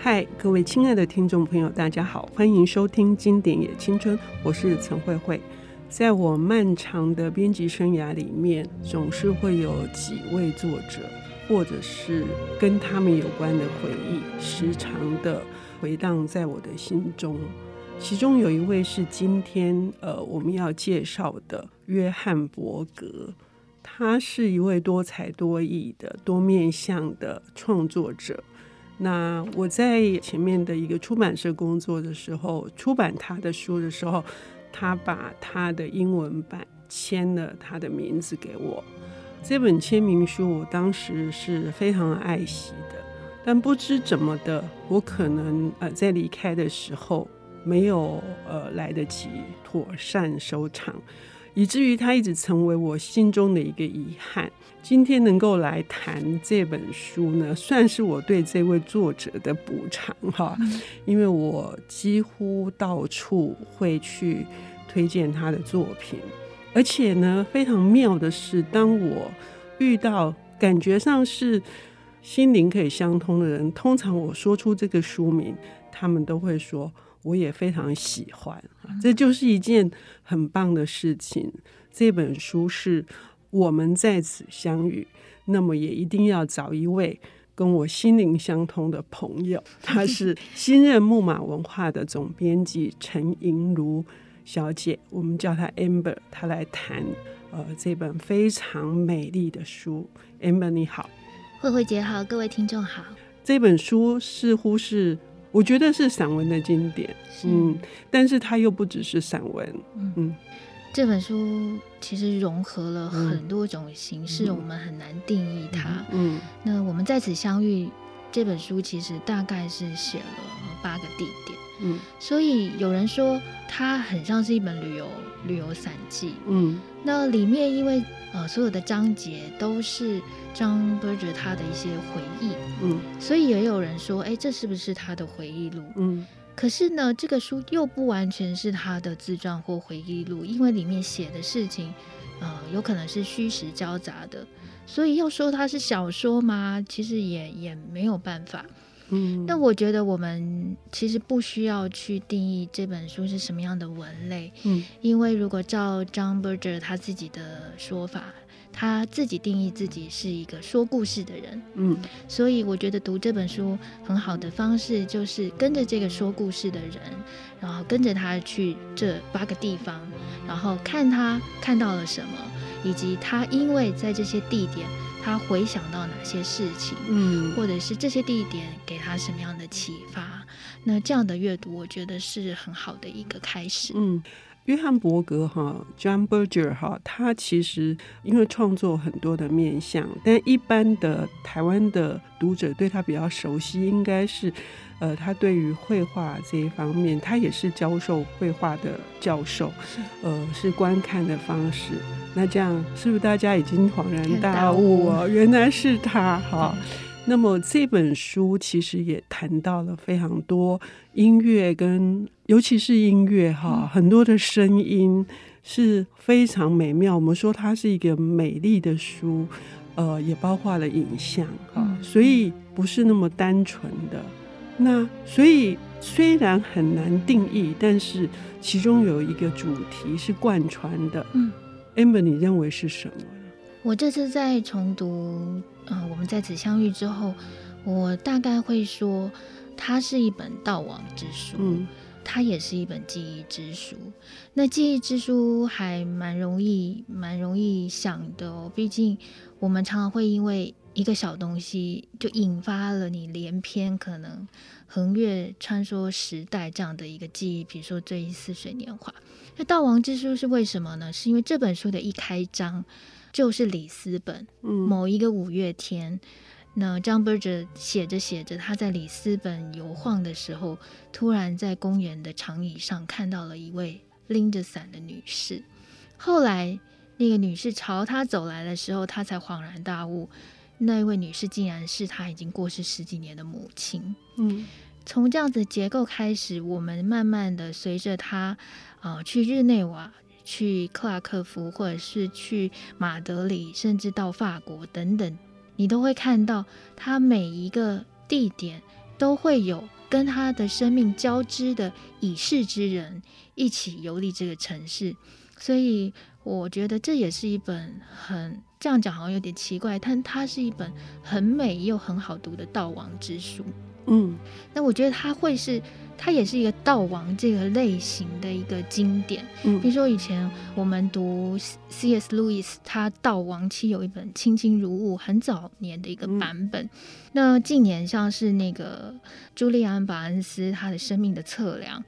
嗨，各位亲爱的听众朋友，大家好，欢迎收听《经典也青春》，我是陈慧慧。在我漫长的编辑生涯里面，总是会有几位作者，或者是跟他们有关的回忆，时常的回荡在我的心中。其中有一位是今天呃我们要介绍的约翰伯格，他是一位多才多艺的多面向的创作者。那我在前面的一个出版社工作的时候，出版他的书的时候，他把他的英文版签了他的名字给我。这本签名书我当时是非常爱惜的，但不知怎么的，我可能呃在离开的时候。没有呃来得及妥善收藏，以至于它一直成为我心中的一个遗憾。今天能够来谈这本书呢，算是我对这位作者的补偿哈，因为我几乎到处会去推荐他的作品，而且呢，非常妙的是，当我遇到感觉上是心灵可以相通的人，通常我说出这个书名，他们都会说。我也非常喜欢，这就是一件很棒的事情。这本书是我们在此相遇，那么也一定要找一位跟我心灵相通的朋友。她是 新任木马文化的总编辑陈莹如小姐，我们叫她 Amber，她来谈呃这本非常美丽的书。Amber 你好，慧慧姐好，各位听众好。这本书似乎是。我觉得是散文的经典，嗯，但是它又不只是散文，嗯，嗯，这本书其实融合了很多种形式，嗯，我们很难定义它，嗯，嗯，那我们在此相遇，这本书其实大概是写了八个地点，嗯，所以有人说它很像是一本旅游旅游散记，嗯，那里面因为呃所有的章节都是。张伯爵他的一些回忆，嗯，所以也有人说，哎，这是不是他的回忆录？嗯，可是呢，这个书又不完全是他的自传或回忆录，因为里面写的事情，呃，有可能是虚实交杂的，所以要说它是小说吗？其实也也没有办法。嗯，那我觉得我们其实不需要去定义这本书是什么样的文类，嗯，因为如果照张伯哲他自己的说法。他自己定义自己是一个说故事的人，嗯，所以我觉得读这本书很好的方式就是跟着这个说故事的人，然后跟着他去这八个地方，然后看他看到了什么，以及他因为在这些地点他回想到哪些事情，嗯，或者是这些地点给他什么样的启发，那这样的阅读我觉得是很好的一个开始，嗯。约翰伯格哈，John Berger 哈，他其实因为创作很多的面相，但一般的台湾的读者对他比较熟悉，应该是，呃，他对于绘画这一方面，他也是教授绘画的教授，呃，是观看的方式。那这样是不是大家已经恍然大悟哦？原来是他哈。那么这本书其实也谈到了非常多音乐跟，尤其是音乐哈，很多的声音是非常美妙。我们说它是一个美丽的书，呃，也包括了影像哈，所以不是那么单纯的。那所以虽然很难定义，但是其中有一个主题是贯穿的。嗯，Amber，你认为是什么？我这次在重读。嗯、呃，我们在此相遇之后，我大概会说，它是一本悼亡之书，嗯，它也是一本记忆之书。那记忆之书还蛮容易，蛮容易想的哦。毕竟我们常常会因为一个小东西，就引发了你连篇可能横越穿梭时代这样的一个记忆。比如说《追忆似水年华》，那悼亡之书是为什么呢？是因为这本书的一开章。就是里斯本，某一个五月天，嗯、那张伯爵写着写着，他在里斯本游晃的时候，突然在公园的长椅上看到了一位拎着伞的女士。后来那个女士朝他走来的时候，他才恍然大悟，那位女士竟然是他已经过世十几年的母亲。嗯，从这样子结构开始，我们慢慢的随着他啊、呃、去日内瓦。去克拉科夫，或者是去马德里，甚至到法国等等，你都会看到他每一个地点都会有跟他的生命交织的已逝之人一起游历这个城市，所以我觉得这也是一本很这样讲好像有点奇怪，但它是一本很美又很好读的悼亡之书。嗯，那我觉得它会是，它也是一个悼亡这个类型的一个经典。嗯，比如说以前我们读 C.S. Lewis，他悼亡期有一本《卿卿如晤》，很早年的一个版本。嗯、那近年像是那个朱利安·巴恩斯他的生命的测量，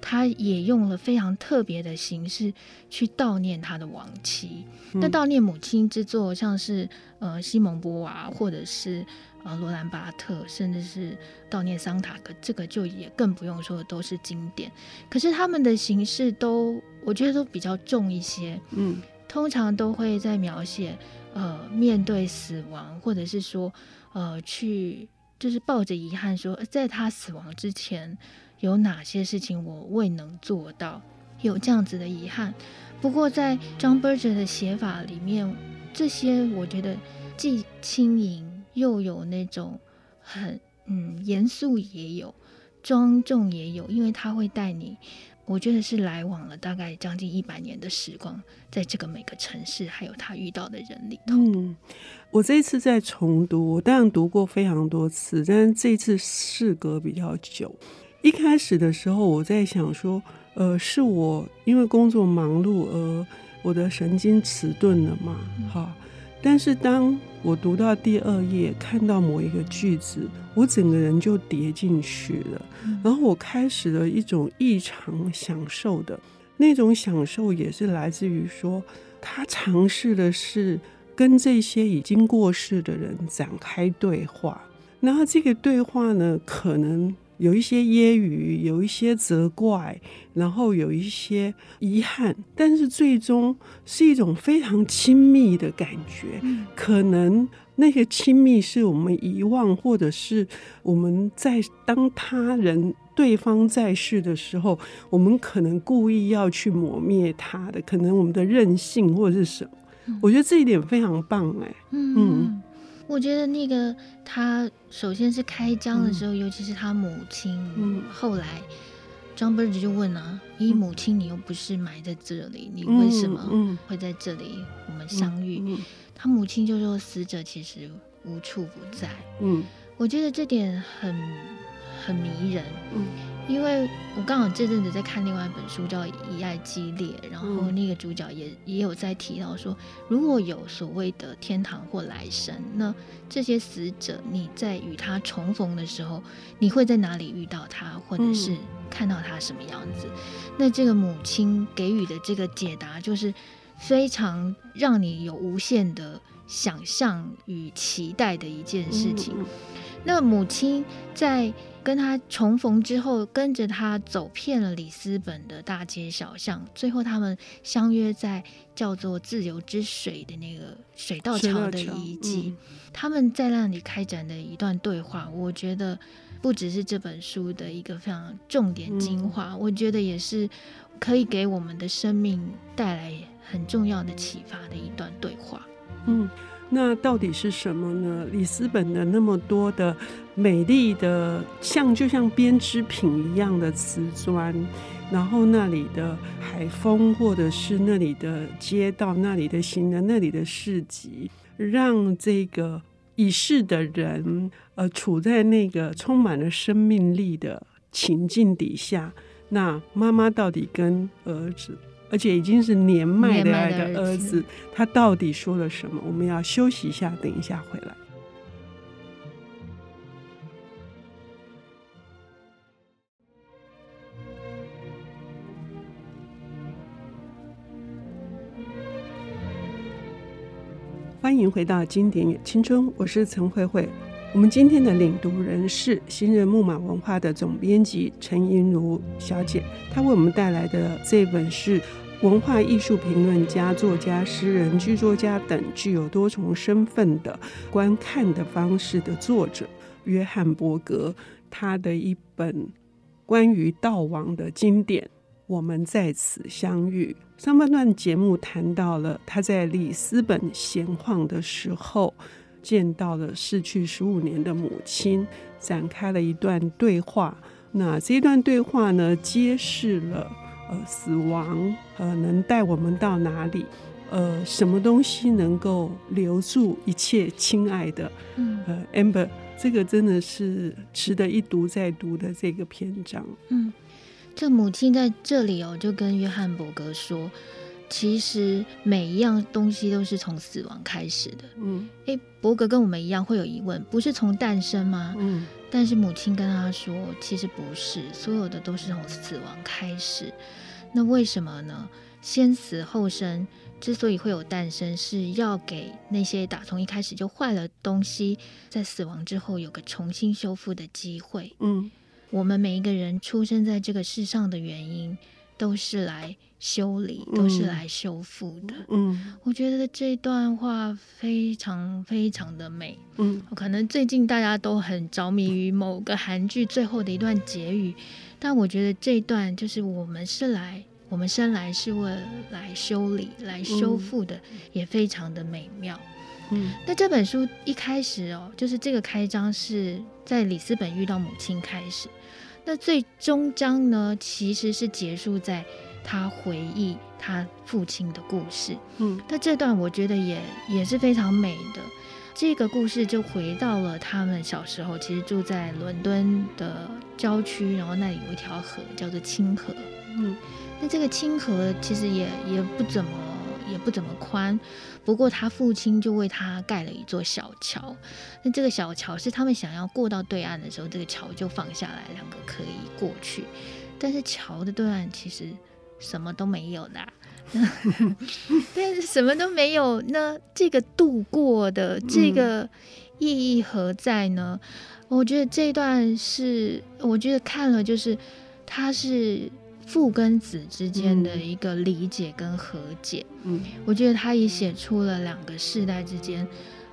他也用了非常特别的形式去悼念他的亡妻。嗯、那悼念母亲之作，像是呃西蒙波娃，或者是。啊，罗兰巴特，甚至是悼念桑塔格，这个就也更不用说，都是经典。可是他们的形式都，我觉得都比较重一些。嗯，通常都会在描写，呃，面对死亡，或者是说，呃，去就是抱着遗憾说，在他死亡之前，有哪些事情我未能做到，有这样子的遗憾。不过在 John Berger 的写法里面，这些我觉得既轻盈。又有那种很嗯严肃也有，庄重也有，因为他会带你，我觉得是来往了大概将近一百年的时光，在这个每个城市还有他遇到的人里头。嗯，我这一次在重读，我当然读过非常多次，但是这次事隔比较久。一开始的时候，我在想说，呃，是我因为工作忙碌而我的神经迟钝了嘛？哈、嗯，但是当我读到第二页，看到某一个句子，我整个人就跌进去了。然后我开始了一种异常享受的那种享受，也是来自于说，他尝试的是跟这些已经过世的人展开对话。然后这个对话呢，可能。有一些揶揄，有一些责怪，然后有一些遗憾，但是最终是一种非常亲密的感觉。嗯、可能那些亲密是我们遗忘，或者是我们在当他人对方在世的时候，我们可能故意要去磨灭他的，可能我们的任性或者是什么。嗯、我觉得这一点非常棒，哎，嗯。嗯我觉得那个他首先是开章的时候，嗯、尤其是他母亲。嗯，后来张伯爵就问啊：“你母亲，你又不是埋在这里，你为什么会在这里我们相遇？”他母亲就说：“死者其实无处不在。”嗯，我觉得这点很很迷人。嗯。因为我刚好这阵子在看另外一本书，叫《以爱激烈》，然后那个主角也也有在提到说，如果有所谓的天堂或来生，那这些死者你在与他重逢的时候，你会在哪里遇到他，或者是看到他什么样子？那这个母亲给予的这个解答，就是非常让你有无限的想象与期待的一件事情。那母亲在。跟他重逢之后，跟着他走遍了里斯本的大街小巷，最后他们相约在叫做“自由之水”的那个水道桥的遗迹。嗯、他们在那里开展的一段对话，我觉得不只是这本书的一个非常重点精华，嗯、我觉得也是可以给我们的生命带来很重要的启发的一段对话。嗯。那到底是什么呢？里斯本的那么多的美丽的，像就像编织品一样的瓷砖，然后那里的海风，或者是那里的街道，那里的行人，那里的市集，让这个已逝的人，呃，处在那个充满了生命力的情境底下。那妈妈到底跟儿子？而且已经是年迈的那个儿子，他到底说了什么？我们要休息一下，等一下回来。欢迎回到经典与青春，我是陈慧慧。我们今天的领读人是新人木马文化的总编辑陈映如小姐，她为我们带来的这本是文化艺术评论家、作家、诗人、剧作家等具有多重身份的观看的方式的作者约翰伯格，他的一本关于悼亡的经典《我们在此相遇》。上半段节目谈到了他在里斯本闲晃的时候。见到了逝去十五年的母亲，展开了一段对话。那这一段对话呢，揭示了呃死亡呃能带我们到哪里？呃，什么东西能够留住一切亲爱的？嗯，呃，Amber，这个真的是值得一读再读的这个篇章。嗯，这母亲在这里哦，就跟约翰伯格说，其实每一样东西都是从死亡开始的。嗯，诶，伯格跟我们一样会有疑问，不是从诞生吗？嗯。但是母亲跟他说，其实不是，所有的都是从死亡开始。那为什么呢？先死后生之所以会有诞生，是要给那些打从一开始就坏了东西，在死亡之后有个重新修复的机会。嗯，我们每一个人出生在这个世上的原因，都是来修理，都是来修复的。嗯，我觉得这段话非常非常的美。嗯，可能最近大家都很着迷于某个韩剧最后的一段结语，但我觉得这段就是我们是来，我们生来是为了来修理、来修复的，也非常的美妙。嗯，那这本书一开始哦，就是这个开章是在里斯本遇到母亲开始。那最终章呢，其实是结束在他回忆他父亲的故事。嗯，那这段我觉得也也是非常美的。这个故事就回到了他们小时候，其实住在伦敦的郊区，然后那里有一条河叫做清河。嗯，那这个清河其实也也不怎么也不怎么宽。不过他父亲就为他盖了一座小桥，那这个小桥是他们想要过到对岸的时候，这个桥就放下来，两个可以过去。但是桥的对岸其实什么都没有啦，但是什么都没有，那这个度过的这个意义何在呢？我觉得这一段是，我觉得看了就是他是。父跟子之间的一个理解跟和解，嗯，我觉得他也写出了两个世代之间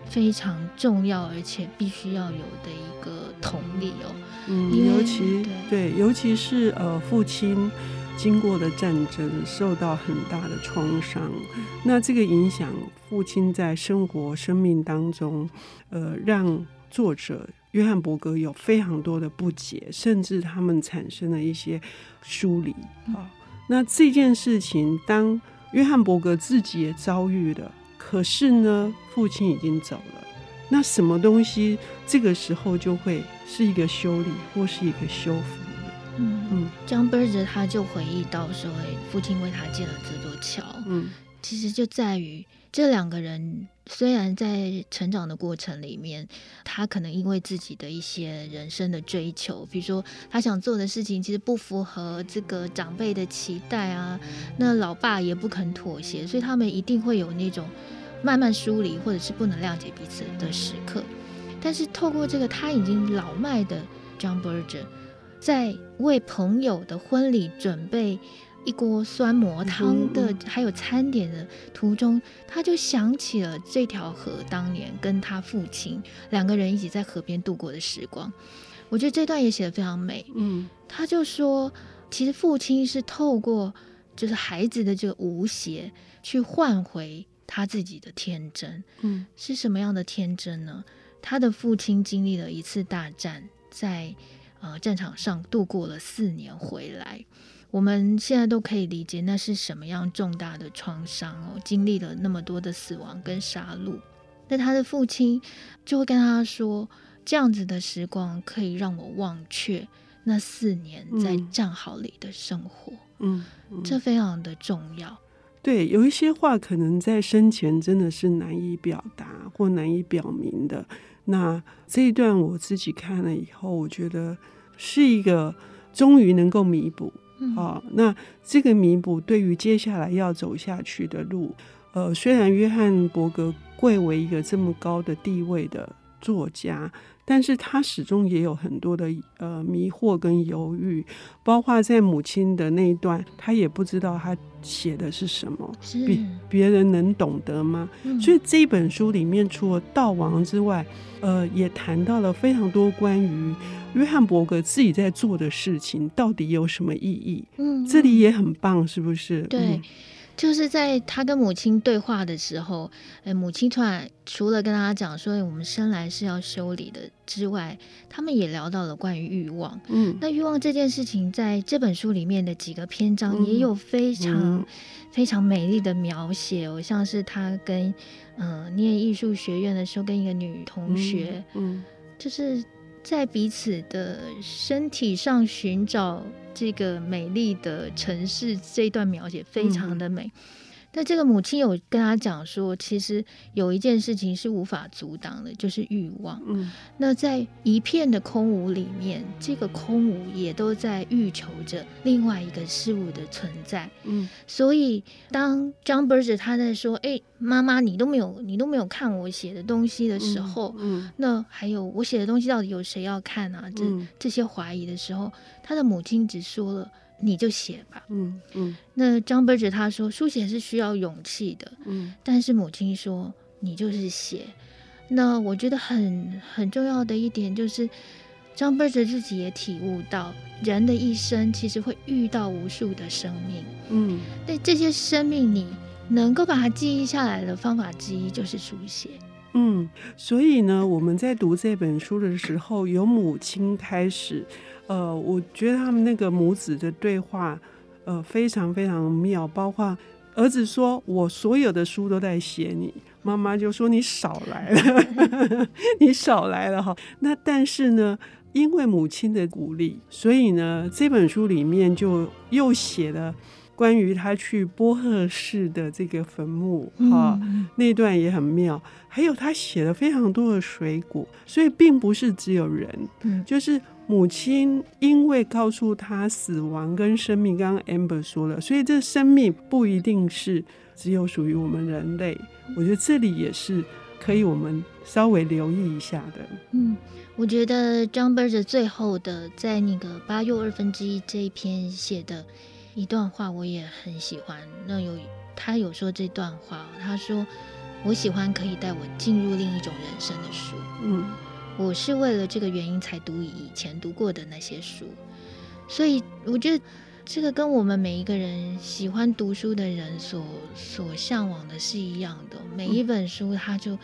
非常重要而且必须要有的一个同理哦，嗯，尤其对，对，尤其是呃，父亲经过的战争受到很大的创伤，那这个影响父亲在生活生命当中，呃，让作者。约翰伯格有非常多的不解，甚至他们产生了一些疏离啊。那这件事情，当约翰伯格自己也遭遇了，可是呢，父亲已经走了。那什么东西这个时候就会是一个修理，或是一个修复？嗯嗯，John Berger 他就回忆到说，父亲为他建了这座桥。嗯，其实就在于。这两个人虽然在成长的过程里面，他可能因为自己的一些人生的追求，比如说他想做的事情其实不符合这个长辈的期待啊，那老爸也不肯妥协，所以他们一定会有那种慢慢疏离或者是不能谅解彼此的时刻。但是透过这个他已经老迈的 John Berger，在为朋友的婚礼准备。一锅酸蘑汤的，还有餐点的途中，他就想起了这条河当年跟他父亲两个人一起在河边度过的时光。我觉得这段也写得非常美。嗯，他就说，其实父亲是透过就是孩子的这个无邪，去换回他自己的天真。嗯，是什么样的天真呢？他的父亲经历了一次大战，在呃战场上度过了四年回来。我们现在都可以理解那是什么样重大的创伤哦，经历了那么多的死亡跟杀戮。那他的父亲就会跟他说：“这样子的时光可以让我忘却那四年在战壕里的生活。”嗯，嗯，这非常的重要。对，有一些话可能在生前真的是难以表达或难以表明的。那这一段我自己看了以后，我觉得是一个终于能够弥补。好、哦，那这个弥补对于接下来要走下去的路，呃，虽然约翰伯格贵为一个这么高的地位的作家，但是他始终也有很多的呃迷惑跟犹豫，包括在母亲的那一段，他也不知道他写的是什么，别别人能懂得吗？嗯、所以这本书里面除了悼亡之外，呃，也谈到了非常多关于。约翰伯格自己在做的事情到底有什么意义？嗯，这里也很棒，是不是？对，就是在他跟母亲对话的时候，哎，母亲突然除了跟他讲说我们生来是要修理的之外，他们也聊到了关于欲望。嗯，那欲望这件事情，在这本书里面的几个篇章也有非常、嗯、非常美丽的描写哦，像是他跟嗯、呃、念艺术学院的时候，跟一个女同学，嗯，嗯就是在彼此的身体上寻找。这个美丽的城市这一段描写非常的美。嗯那这个母亲有跟他讲说，其实有一件事情是无法阻挡的，就是欲望。嗯，那在一片的空无里面，这个空无也都在欲求着另外一个事物的存在。嗯，所以当 John Berger 他在说：“哎，妈妈，你都没有，你都没有看我写的东西的时候，嗯，嗯那还有我写的东西到底有谁要看啊？这这些怀疑的时候，他的母亲只说了。”你就写吧，嗯嗯。那张伯哲他说，书写是需要勇气的，嗯。但是母亲说，你就是写。那我觉得很很重要的一点就是，张伯哲自己也体悟到，人的一生其实会遇到无数的生命，嗯。那这些生命，你能够把它记忆下来的方法之一就是书写，嗯。所以呢，我们在读这本书的时候，由母亲开始。呃，我觉得他们那个母子的对话，呃，非常非常妙。包括儿子说：“我所有的书都在写你。”妈妈就说：“你少来了，你少来了。”哈，那但是呢，因为母亲的鼓励，所以呢，这本书里面就又写了关于他去波赫市的这个坟墓，哈、嗯，那段也很妙。还有他写了非常多的水果，所以并不是只有人，嗯，就是。母亲因为告诉他死亡跟生命，刚刚 Amber 说了，所以这生命不一定是只有属于我们人类。我觉得这里也是可以我们稍微留意一下的。嗯，我觉得 John Berger 最后的在那个八又二分之一这一篇写的一段话，我也很喜欢。那有他有说这段话，他说：“我喜欢可以带我进入另一种人生的书。”嗯。我是为了这个原因才读以前读过的那些书，所以我觉得这个跟我们每一个人喜欢读书的人所所向往的是一样的。每一本书，它就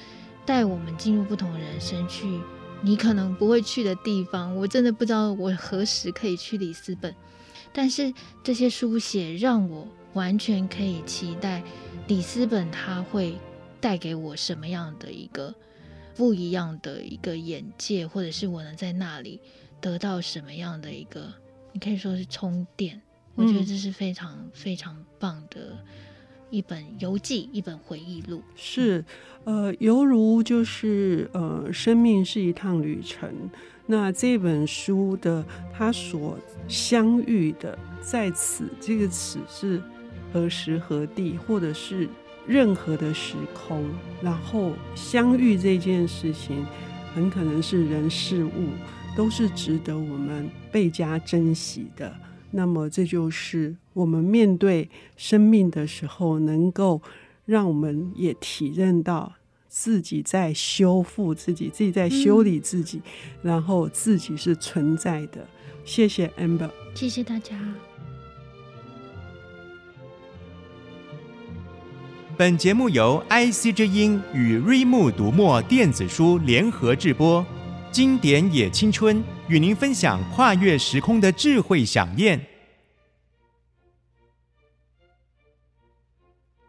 带我们进入不同人生，去你可能不会去的地方。我真的不知道我何时可以去里斯本，但是这些书写让我完全可以期待里斯本它会带给我什么样的一个。不一样的一个眼界，或者是我能在那里得到什么样的一个，你可以说是充电。我觉得这是非常非常棒的一本游记，一本回忆录。是，呃，犹如就是呃，生命是一趟旅程。那这本书的它所相遇的在此这个词是何时何地，或者是。任何的时空，然后相遇这件事情，很可能是人事物，都是值得我们倍加珍惜的。那么，这就是我们面对生命的时候，能够让我们也体认到自己在修复自己，自己在修理自己，嗯、然后自己是存在的。谢谢 Amber，谢谢大家。本节目由 IC 之音与瑞木读墨电子书联合制播，经典也青春与您分享跨越时空的智慧饗宴。